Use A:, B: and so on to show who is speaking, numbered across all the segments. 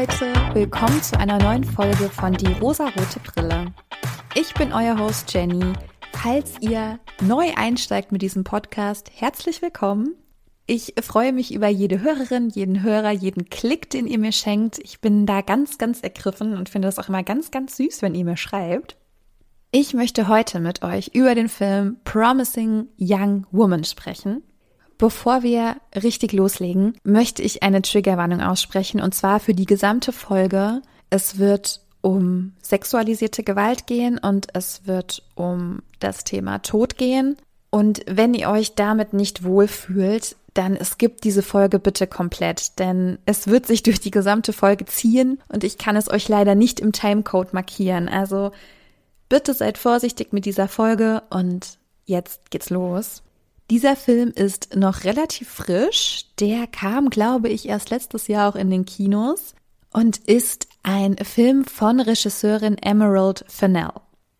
A: Leute, willkommen zu einer neuen Folge von Die rosarote Brille. Ich bin euer Host Jenny. Falls ihr neu einsteigt mit diesem Podcast, herzlich willkommen. Ich freue mich über jede Hörerin, jeden Hörer, jeden Klick, den ihr mir schenkt. Ich bin da ganz, ganz ergriffen und finde das auch immer ganz, ganz süß, wenn ihr mir schreibt. Ich möchte heute mit euch über den Film Promising Young Woman sprechen. Bevor wir richtig loslegen, möchte ich eine Triggerwarnung aussprechen und zwar für die gesamte Folge. Es wird um sexualisierte Gewalt gehen und es wird um das Thema Tod gehen. Und wenn ihr euch damit nicht wohlfühlt, dann skippt diese Folge bitte komplett, denn es wird sich durch die gesamte Folge ziehen und ich kann es euch leider nicht im Timecode markieren. Also bitte seid vorsichtig mit dieser Folge und jetzt geht's los. Dieser Film ist noch relativ frisch. Der kam, glaube ich, erst letztes Jahr auch in den Kinos und ist ein Film von Regisseurin Emerald Fennell.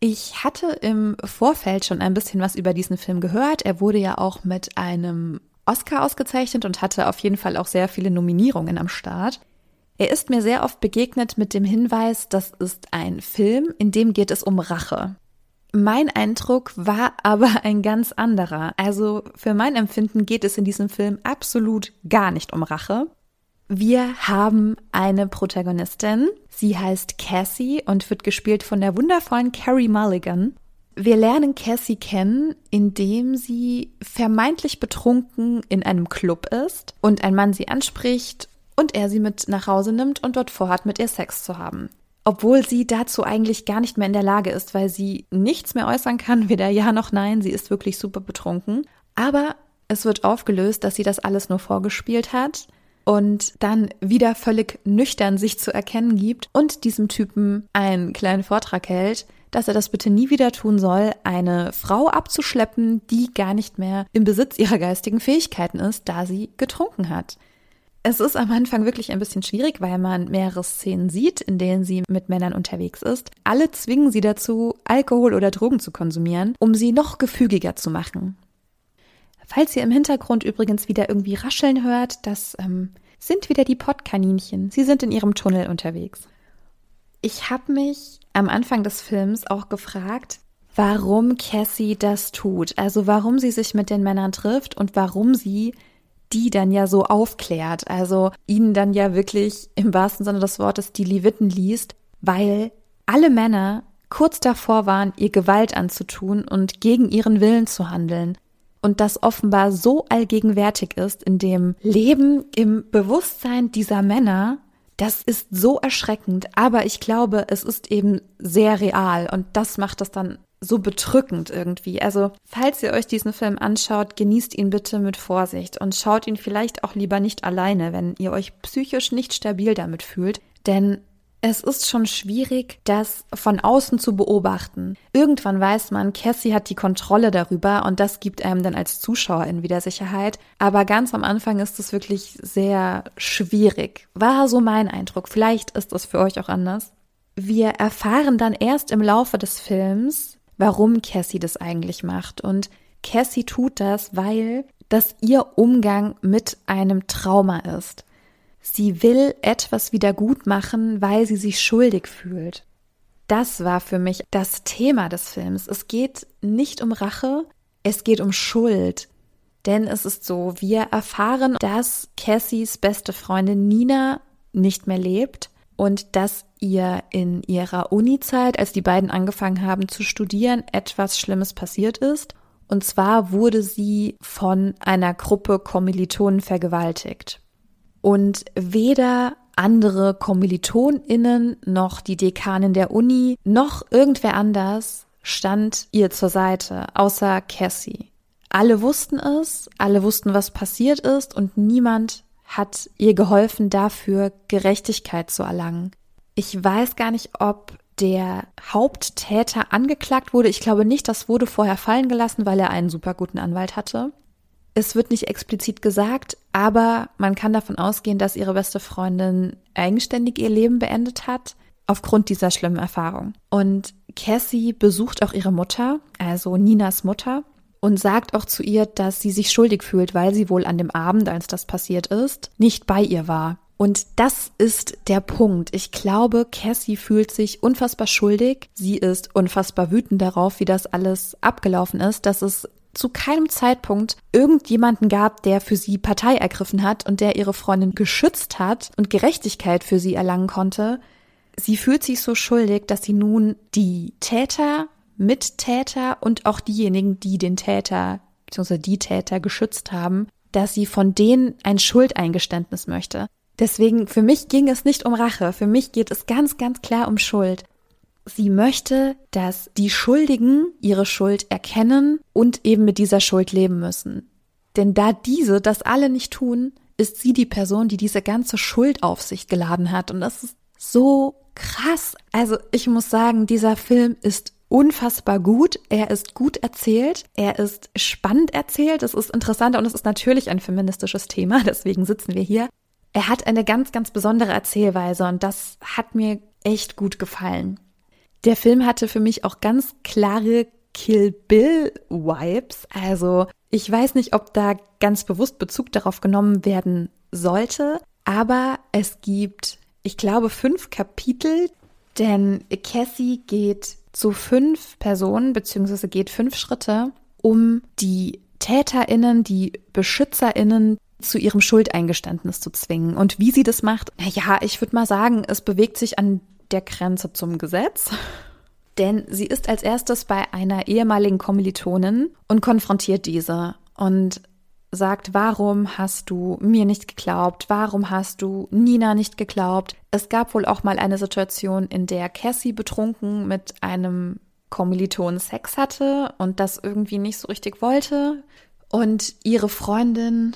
A: Ich hatte im Vorfeld schon ein bisschen was über diesen Film gehört. Er wurde ja auch mit einem Oscar ausgezeichnet und hatte auf jeden Fall auch sehr viele Nominierungen am Start. Er ist mir sehr oft begegnet mit dem Hinweis, das ist ein Film, in dem geht es um Rache. Mein Eindruck war aber ein ganz anderer. Also für mein Empfinden geht es in diesem Film absolut gar nicht um Rache. Wir haben eine Protagonistin. Sie heißt Cassie und wird gespielt von der wundervollen Carrie Mulligan. Wir lernen Cassie kennen, indem sie vermeintlich betrunken in einem Club ist und ein Mann sie anspricht und er sie mit nach Hause nimmt und dort vorhat, mit ihr Sex zu haben obwohl sie dazu eigentlich gar nicht mehr in der Lage ist, weil sie nichts mehr äußern kann, weder ja noch nein, sie ist wirklich super betrunken. Aber es wird aufgelöst, dass sie das alles nur vorgespielt hat und dann wieder völlig nüchtern sich zu erkennen gibt und diesem Typen einen kleinen Vortrag hält, dass er das bitte nie wieder tun soll, eine Frau abzuschleppen, die gar nicht mehr im Besitz ihrer geistigen Fähigkeiten ist, da sie getrunken hat. Es ist am Anfang wirklich ein bisschen schwierig, weil man mehrere Szenen sieht, in denen sie mit Männern unterwegs ist. Alle zwingen sie dazu, Alkohol oder Drogen zu konsumieren, um sie noch gefügiger zu machen. Falls ihr im Hintergrund übrigens wieder irgendwie rascheln hört, das ähm, sind wieder die Pottkaninchen. Sie sind in ihrem Tunnel unterwegs. Ich habe mich am Anfang des Films auch gefragt, warum Cassie das tut. Also warum sie sich mit den Männern trifft und warum sie die dann ja so aufklärt, also ihnen dann ja wirklich im wahrsten Sinne des Wortes die Leviten liest, weil alle Männer kurz davor waren, ihr Gewalt anzutun und gegen ihren Willen zu handeln. Und das offenbar so allgegenwärtig ist in dem Leben, im Bewusstsein dieser Männer, das ist so erschreckend, aber ich glaube, es ist eben sehr real. Und das macht das dann so bedrückend irgendwie. Also, falls ihr euch diesen Film anschaut, genießt ihn bitte mit Vorsicht und schaut ihn vielleicht auch lieber nicht alleine, wenn ihr euch psychisch nicht stabil damit fühlt, denn es ist schon schwierig, das von außen zu beobachten. Irgendwann weiß man, Cassie hat die Kontrolle darüber und das gibt einem dann als Zuschauerin wieder Sicherheit. Aber ganz am Anfang ist es wirklich sehr schwierig. War so mein Eindruck. Vielleicht ist es für euch auch anders. Wir erfahren dann erst im Laufe des Films, warum Cassie das eigentlich macht. Und Cassie tut das, weil das ihr Umgang mit einem Trauma ist. Sie will etwas wieder gut machen, weil sie sich schuldig fühlt. Das war für mich das Thema des Films. Es geht nicht um Rache, es geht um Schuld. Denn es ist so, wir erfahren, dass Cassies beste Freundin Nina nicht mehr lebt und dass ihr in ihrer Uni-Zeit, als die beiden angefangen haben zu studieren, etwas Schlimmes passiert ist. Und zwar wurde sie von einer Gruppe Kommilitonen vergewaltigt. Und weder andere KommilitonInnen noch die Dekanin der Uni noch irgendwer anders stand ihr zur Seite, außer Cassie. Alle wussten es, alle wussten, was passiert ist und niemand hat ihr geholfen, dafür Gerechtigkeit zu erlangen. Ich weiß gar nicht, ob der Haupttäter angeklagt wurde. Ich glaube nicht, das wurde vorher fallen gelassen, weil er einen super guten Anwalt hatte. Es wird nicht explizit gesagt, aber man kann davon ausgehen, dass ihre beste Freundin eigenständig ihr Leben beendet hat, aufgrund dieser schlimmen Erfahrung. Und Cassie besucht auch ihre Mutter, also Ninas Mutter, und sagt auch zu ihr, dass sie sich schuldig fühlt, weil sie wohl an dem Abend, als das passiert ist, nicht bei ihr war. Und das ist der Punkt. Ich glaube, Cassie fühlt sich unfassbar schuldig. Sie ist unfassbar wütend darauf, wie das alles abgelaufen ist, dass es zu keinem Zeitpunkt irgendjemanden gab, der für sie Partei ergriffen hat und der ihre Freundin geschützt hat und Gerechtigkeit für sie erlangen konnte. Sie fühlt sich so schuldig, dass sie nun die Täter, Mittäter und auch diejenigen, die den Täter bzw. die Täter geschützt haben, dass sie von denen ein Schuldeingeständnis möchte. Deswegen, für mich ging es nicht um Rache, für mich geht es ganz, ganz klar um Schuld. Sie möchte, dass die Schuldigen ihre Schuld erkennen und eben mit dieser Schuld leben müssen. Denn da diese das alle nicht tun, ist sie die Person, die diese ganze Schuld auf sich geladen hat. Und das ist so krass. Also ich muss sagen, dieser Film ist unfassbar gut. Er ist gut erzählt. Er ist spannend erzählt. Es ist interessant und es ist natürlich ein feministisches Thema. Deswegen sitzen wir hier. Er hat eine ganz, ganz besondere Erzählweise und das hat mir echt gut gefallen. Der Film hatte für mich auch ganz klare Kill Bill Vibes. Also ich weiß nicht, ob da ganz bewusst Bezug darauf genommen werden sollte, aber es gibt, ich glaube, fünf Kapitel, denn Cassie geht zu fünf Personen beziehungsweise geht fünf Schritte, um die TäterInnen, die BeschützerInnen zu ihrem Schuldeingeständnis zu zwingen. Und wie sie das macht, ja, ich würde mal sagen, es bewegt sich an der Grenze zum Gesetz. Denn sie ist als erstes bei einer ehemaligen Kommilitonin und konfrontiert diese und sagt, warum hast du mir nicht geglaubt? Warum hast du Nina nicht geglaubt? Es gab wohl auch mal eine Situation, in der Cassie betrunken mit einem Kommiliton Sex hatte und das irgendwie nicht so richtig wollte. Und ihre Freundin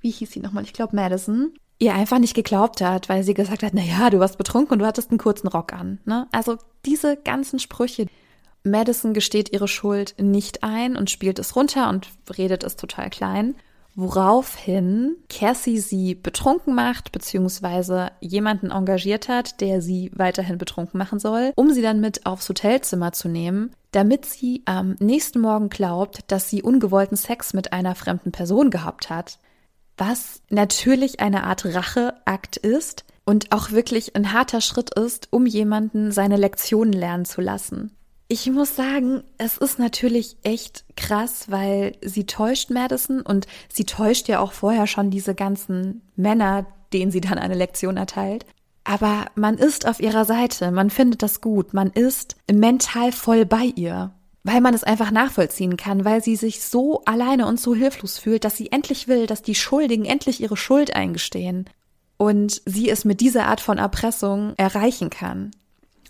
A: wie hieß sie nochmal? Ich glaube Madison, ihr einfach nicht geglaubt hat, weil sie gesagt hat, na ja, du warst betrunken und du hattest einen kurzen Rock an. Ne? Also diese ganzen Sprüche. Madison gesteht ihre Schuld nicht ein und spielt es runter und redet es total klein. Woraufhin Cassie sie betrunken macht, beziehungsweise jemanden engagiert hat, der sie weiterhin betrunken machen soll, um sie dann mit aufs Hotelzimmer zu nehmen, damit sie am nächsten Morgen glaubt, dass sie ungewollten Sex mit einer fremden Person gehabt hat was natürlich eine Art Racheakt ist und auch wirklich ein harter Schritt ist, um jemanden seine Lektionen lernen zu lassen. Ich muss sagen, es ist natürlich echt krass, weil sie täuscht Madison und sie täuscht ja auch vorher schon diese ganzen Männer, denen sie dann eine Lektion erteilt. Aber man ist auf ihrer Seite, man findet das gut, man ist mental voll bei ihr weil man es einfach nachvollziehen kann, weil sie sich so alleine und so hilflos fühlt, dass sie endlich will, dass die Schuldigen endlich ihre Schuld eingestehen und sie es mit dieser Art von Erpressung erreichen kann.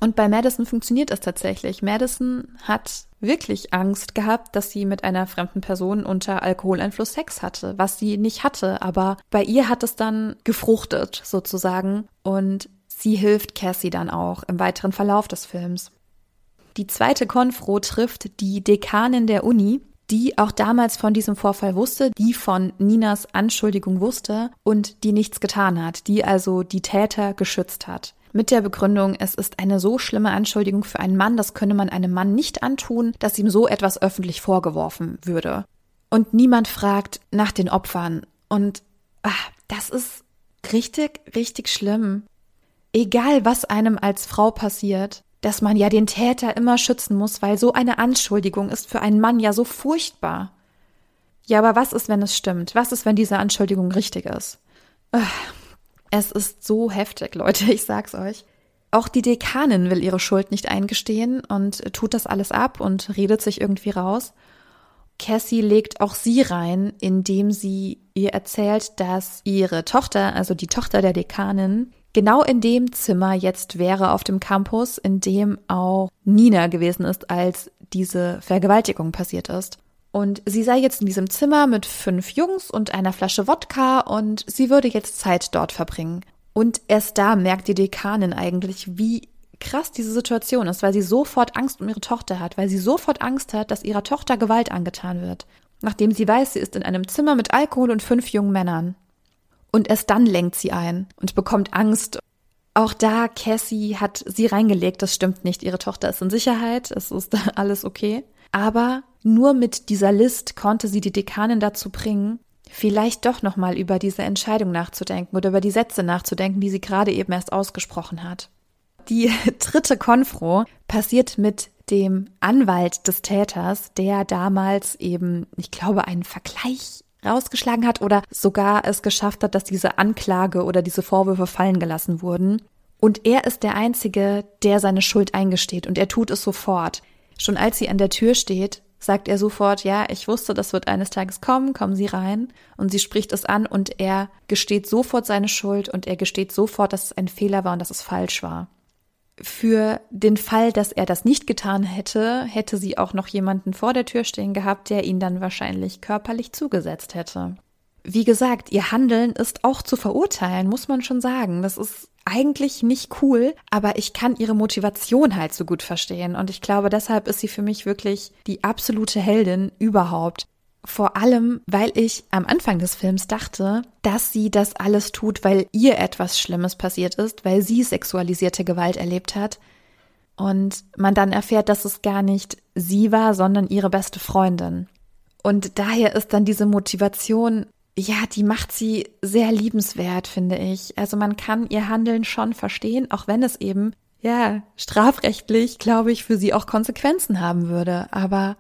A: Und bei Madison funktioniert es tatsächlich. Madison hat wirklich Angst gehabt, dass sie mit einer fremden Person unter Alkoholeinfluss Sex hatte, was sie nicht hatte, aber bei ihr hat es dann gefruchtet sozusagen und sie hilft Cassie dann auch im weiteren Verlauf des Films. Die zweite Konfro trifft die Dekanin der Uni, die auch damals von diesem Vorfall wusste, die von Ninas Anschuldigung wusste und die nichts getan hat, die also die Täter geschützt hat. Mit der Begründung, es ist eine so schlimme Anschuldigung für einen Mann, das könne man einem Mann nicht antun, dass ihm so etwas öffentlich vorgeworfen würde. Und niemand fragt nach den Opfern. Und ach, das ist richtig, richtig schlimm. Egal, was einem als Frau passiert, dass man ja den Täter immer schützen muss, weil so eine Anschuldigung ist für einen Mann ja so furchtbar. Ja, aber was ist, wenn es stimmt? Was ist, wenn diese Anschuldigung richtig ist? Es ist so heftig, Leute, ich sag's euch. Auch die Dekanin will ihre Schuld nicht eingestehen und tut das alles ab und redet sich irgendwie raus. Cassie legt auch sie rein, indem sie ihr erzählt, dass ihre Tochter, also die Tochter der Dekanin, genau in dem Zimmer jetzt wäre auf dem Campus, in dem auch Nina gewesen ist, als diese Vergewaltigung passiert ist. Und sie sei jetzt in diesem Zimmer mit fünf Jungs und einer Flasche Wodka und sie würde jetzt Zeit dort verbringen. Und erst da merkt die Dekanin eigentlich, wie krass diese Situation ist, weil sie sofort Angst um ihre Tochter hat, weil sie sofort Angst hat, dass ihrer Tochter Gewalt angetan wird. Nachdem sie weiß, sie ist in einem Zimmer mit Alkohol und fünf jungen Männern. Und erst dann lenkt sie ein und bekommt Angst. Auch da, Cassie hat sie reingelegt, das stimmt nicht. Ihre Tochter ist in Sicherheit, es ist alles okay. Aber nur mit dieser List konnte sie die Dekanin dazu bringen, vielleicht doch nochmal über diese Entscheidung nachzudenken oder über die Sätze nachzudenken, die sie gerade eben erst ausgesprochen hat. Die dritte Konfro passiert mit dem Anwalt des Täters, der damals eben, ich glaube, einen Vergleich rausgeschlagen hat oder sogar es geschafft hat, dass diese Anklage oder diese Vorwürfe fallen gelassen wurden. Und er ist der Einzige, der seine Schuld eingesteht und er tut es sofort. Schon als sie an der Tür steht, sagt er sofort, ja, ich wusste, das wird eines Tages kommen, kommen Sie rein. Und sie spricht es an und er gesteht sofort seine Schuld und er gesteht sofort, dass es ein Fehler war und dass es falsch war. Für den Fall, dass er das nicht getan hätte, hätte sie auch noch jemanden vor der Tür stehen gehabt, der ihn dann wahrscheinlich körperlich zugesetzt hätte. Wie gesagt, ihr Handeln ist auch zu verurteilen, muss man schon sagen. Das ist eigentlich nicht cool, aber ich kann ihre Motivation halt so gut verstehen. Und ich glaube, deshalb ist sie für mich wirklich die absolute Heldin überhaupt. Vor allem, weil ich am Anfang des Films dachte, dass sie das alles tut, weil ihr etwas Schlimmes passiert ist, weil sie sexualisierte Gewalt erlebt hat. Und man dann erfährt, dass es gar nicht sie war, sondern ihre beste Freundin. Und daher ist dann diese Motivation, ja, die macht sie sehr liebenswert, finde ich. Also man kann ihr Handeln schon verstehen, auch wenn es eben, ja, strafrechtlich, glaube ich, für sie auch Konsequenzen haben würde. Aber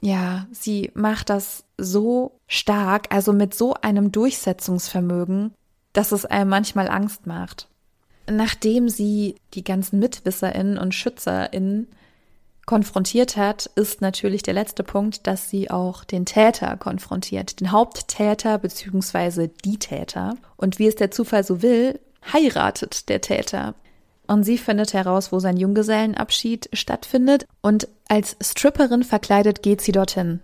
A: ja, sie macht das so stark, also mit so einem Durchsetzungsvermögen, dass es einem manchmal Angst macht. Nachdem sie die ganzen MitwisserInnen und SchützerInnen konfrontiert hat, ist natürlich der letzte Punkt, dass sie auch den Täter konfrontiert, den Haupttäter beziehungsweise die Täter. Und wie es der Zufall so will, heiratet der Täter. Und sie findet heraus, wo sein Junggesellenabschied stattfindet und als Stripperin verkleidet geht sie dorthin.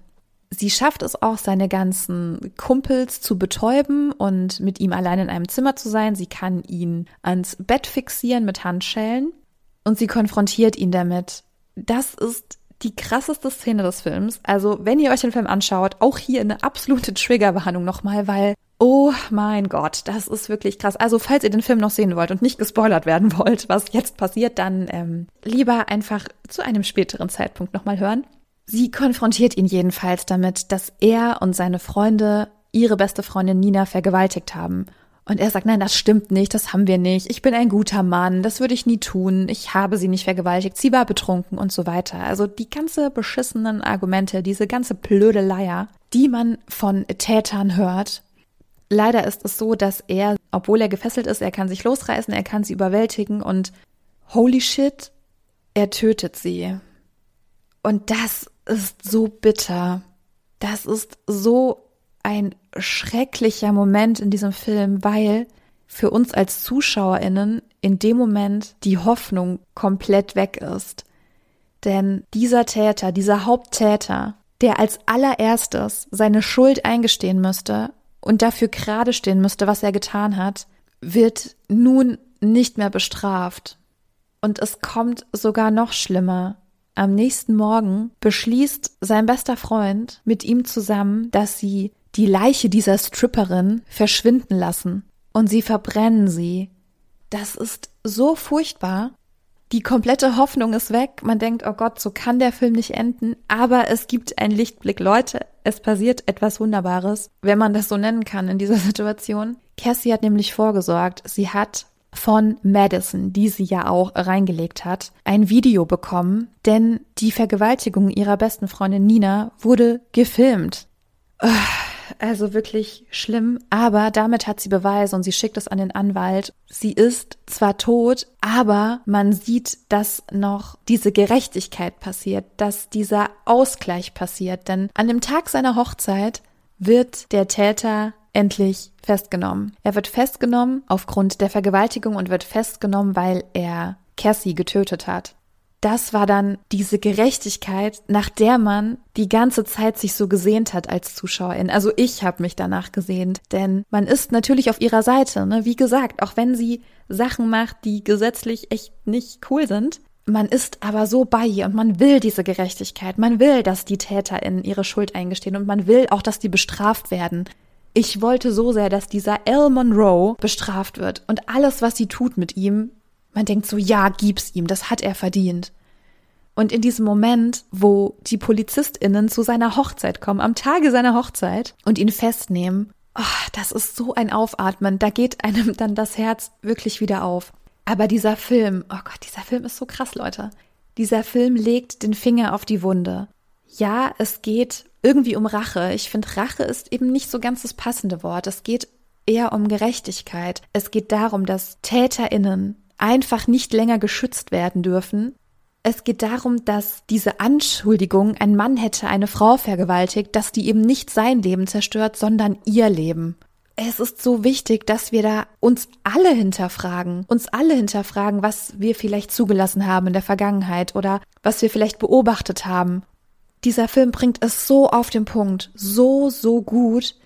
A: Sie schafft es auch, seine ganzen Kumpels zu betäuben und mit ihm allein in einem Zimmer zu sein. Sie kann ihn ans Bett fixieren mit Handschellen und sie konfrontiert ihn damit. Das ist die krasseste Szene des Films. Also, wenn ihr euch den Film anschaut, auch hier eine absolute Triggerwarnung nochmal, weil Oh mein Gott, das ist wirklich krass. Also falls ihr den Film noch sehen wollt und nicht gespoilert werden wollt, was jetzt passiert, dann ähm, lieber einfach zu einem späteren Zeitpunkt nochmal hören. Sie konfrontiert ihn jedenfalls damit, dass er und seine Freunde ihre beste Freundin Nina vergewaltigt haben. Und er sagt, nein, das stimmt nicht, das haben wir nicht. Ich bin ein guter Mann, das würde ich nie tun. Ich habe sie nicht vergewaltigt, sie war betrunken und so weiter. Also die ganze beschissenen Argumente, diese ganze blöde Leier, die man von Tätern hört, Leider ist es so, dass er, obwohl er gefesselt ist, er kann sich losreißen, er kann sie überwältigen und holy shit, er tötet sie. Und das ist so bitter. Das ist so ein schrecklicher Moment in diesem Film, weil für uns als Zuschauerinnen in dem Moment die Hoffnung komplett weg ist. Denn dieser Täter, dieser Haupttäter, der als allererstes seine Schuld eingestehen müsste und dafür gerade stehen müsste, was er getan hat, wird nun nicht mehr bestraft. Und es kommt sogar noch schlimmer. Am nächsten Morgen beschließt sein bester Freund mit ihm zusammen, dass sie die Leiche dieser Stripperin verschwinden lassen und sie verbrennen sie. Das ist so furchtbar. Die komplette Hoffnung ist weg. Man denkt, oh Gott, so kann der Film nicht enden. Aber es gibt einen Lichtblick. Leute, es passiert etwas Wunderbares, wenn man das so nennen kann in dieser Situation. Cassie hat nämlich vorgesorgt, sie hat von Madison, die sie ja auch reingelegt hat, ein Video bekommen, denn die Vergewaltigung ihrer besten Freundin Nina wurde gefilmt. Also wirklich schlimm, aber damit hat sie Beweise und sie schickt es an den Anwalt. Sie ist zwar tot, aber man sieht, dass noch diese Gerechtigkeit passiert, dass dieser Ausgleich passiert, denn an dem Tag seiner Hochzeit wird der Täter endlich festgenommen. Er wird festgenommen aufgrund der Vergewaltigung und wird festgenommen, weil er Cassie getötet hat das war dann diese Gerechtigkeit, nach der man die ganze Zeit sich so gesehnt hat als Zuschauerin. Also ich habe mich danach gesehnt, denn man ist natürlich auf ihrer Seite. Ne? Wie gesagt, auch wenn sie Sachen macht, die gesetzlich echt nicht cool sind, man ist aber so bei ihr und man will diese Gerechtigkeit. Man will, dass die TäterInnen ihre Schuld eingestehen und man will auch, dass die bestraft werden. Ich wollte so sehr, dass dieser Al Monroe bestraft wird und alles, was sie tut mit ihm, man denkt so, ja, gib's ihm, das hat er verdient. Und in diesem Moment, wo die PolizistInnen zu seiner Hochzeit kommen, am Tage seiner Hochzeit und ihn festnehmen, oh, das ist so ein Aufatmen. Da geht einem dann das Herz wirklich wieder auf. Aber dieser Film, oh Gott, dieser Film ist so krass, Leute. Dieser Film legt den Finger auf die Wunde. Ja, es geht irgendwie um Rache. Ich finde, Rache ist eben nicht so ganz das passende Wort. Es geht eher um Gerechtigkeit. Es geht darum, dass TäterInnen einfach nicht länger geschützt werden dürfen es geht darum, dass diese Anschuldigung, ein Mann hätte eine Frau vergewaltigt, dass die eben nicht sein Leben zerstört, sondern ihr Leben. Es ist so wichtig, dass wir da uns alle hinterfragen, uns alle hinterfragen, was wir vielleicht zugelassen haben in der Vergangenheit oder was wir vielleicht beobachtet haben. Dieser Film bringt es so auf den Punkt, so, so gut.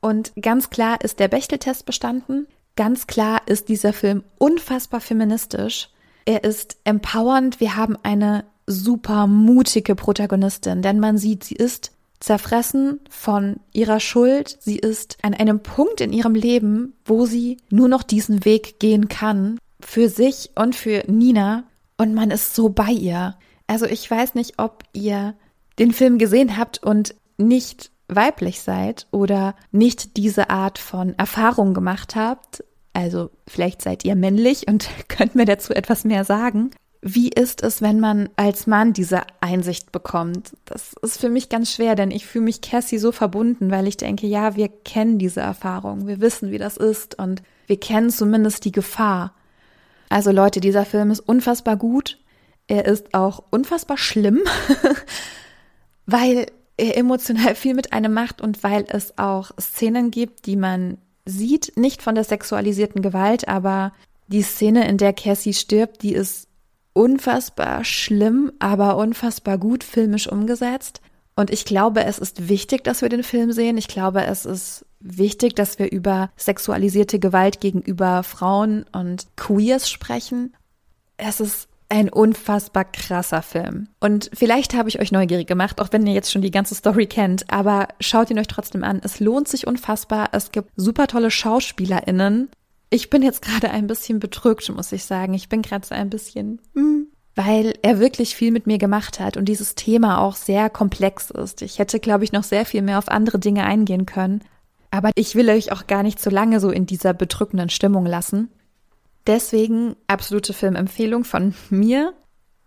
A: Und ganz klar ist der Bechteltest bestanden. Ganz klar ist dieser Film unfassbar feministisch. Er ist empowernd. Wir haben eine super mutige Protagonistin, denn man sieht, sie ist zerfressen von ihrer Schuld. Sie ist an einem Punkt in ihrem Leben, wo sie nur noch diesen Weg gehen kann. Für sich und für Nina. Und man ist so bei ihr. Also ich weiß nicht, ob ihr den Film gesehen habt und nicht weiblich seid oder nicht diese Art von Erfahrung gemacht habt, also vielleicht seid ihr männlich und könnt mir dazu etwas mehr sagen. Wie ist es, wenn man als Mann diese Einsicht bekommt? Das ist für mich ganz schwer, denn ich fühle mich Cassie so verbunden, weil ich denke, ja, wir kennen diese Erfahrung, wir wissen, wie das ist und wir kennen zumindest die Gefahr. Also Leute, dieser Film ist unfassbar gut. Er ist auch unfassbar schlimm, weil er emotional viel mit einem macht und weil es auch Szenen gibt, die man sieht, nicht von der sexualisierten Gewalt, aber die Szene, in der Cassie stirbt, die ist unfassbar schlimm, aber unfassbar gut filmisch umgesetzt. Und ich glaube, es ist wichtig, dass wir den Film sehen. Ich glaube, es ist wichtig, dass wir über sexualisierte Gewalt gegenüber Frauen und Queers sprechen. Es ist ein unfassbar krasser Film. Und vielleicht habe ich euch neugierig gemacht, auch wenn ihr jetzt schon die ganze Story kennt, aber schaut ihn euch trotzdem an. Es lohnt sich unfassbar. Es gibt super tolle SchauspielerInnen. Ich bin jetzt gerade ein bisschen bedrückt, muss ich sagen. Ich bin gerade so ein bisschen, hm, weil er wirklich viel mit mir gemacht hat und dieses Thema auch sehr komplex ist. Ich hätte, glaube ich, noch sehr viel mehr auf andere Dinge eingehen können. Aber ich will euch auch gar nicht so lange so in dieser bedrückenden Stimmung lassen. Deswegen absolute Filmempfehlung von mir.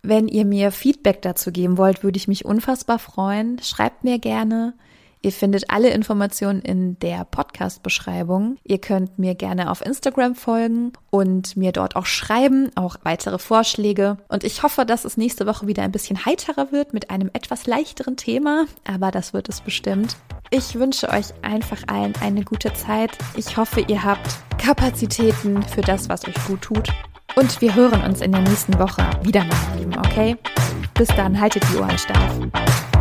A: Wenn ihr mir Feedback dazu geben wollt, würde ich mich unfassbar freuen. Schreibt mir gerne. Ihr findet alle Informationen in der Podcast-Beschreibung. Ihr könnt mir gerne auf Instagram folgen und mir dort auch schreiben, auch weitere Vorschläge. Und ich hoffe, dass es nächste Woche wieder ein bisschen heiterer wird mit einem etwas leichteren Thema, aber das wird es bestimmt. Ich wünsche euch einfach allen eine gute Zeit. Ich hoffe, ihr habt Kapazitäten für das, was euch gut tut. Und wir hören uns in der nächsten Woche wieder, meine Lieben, okay? Bis dann, haltet die Ohren steif.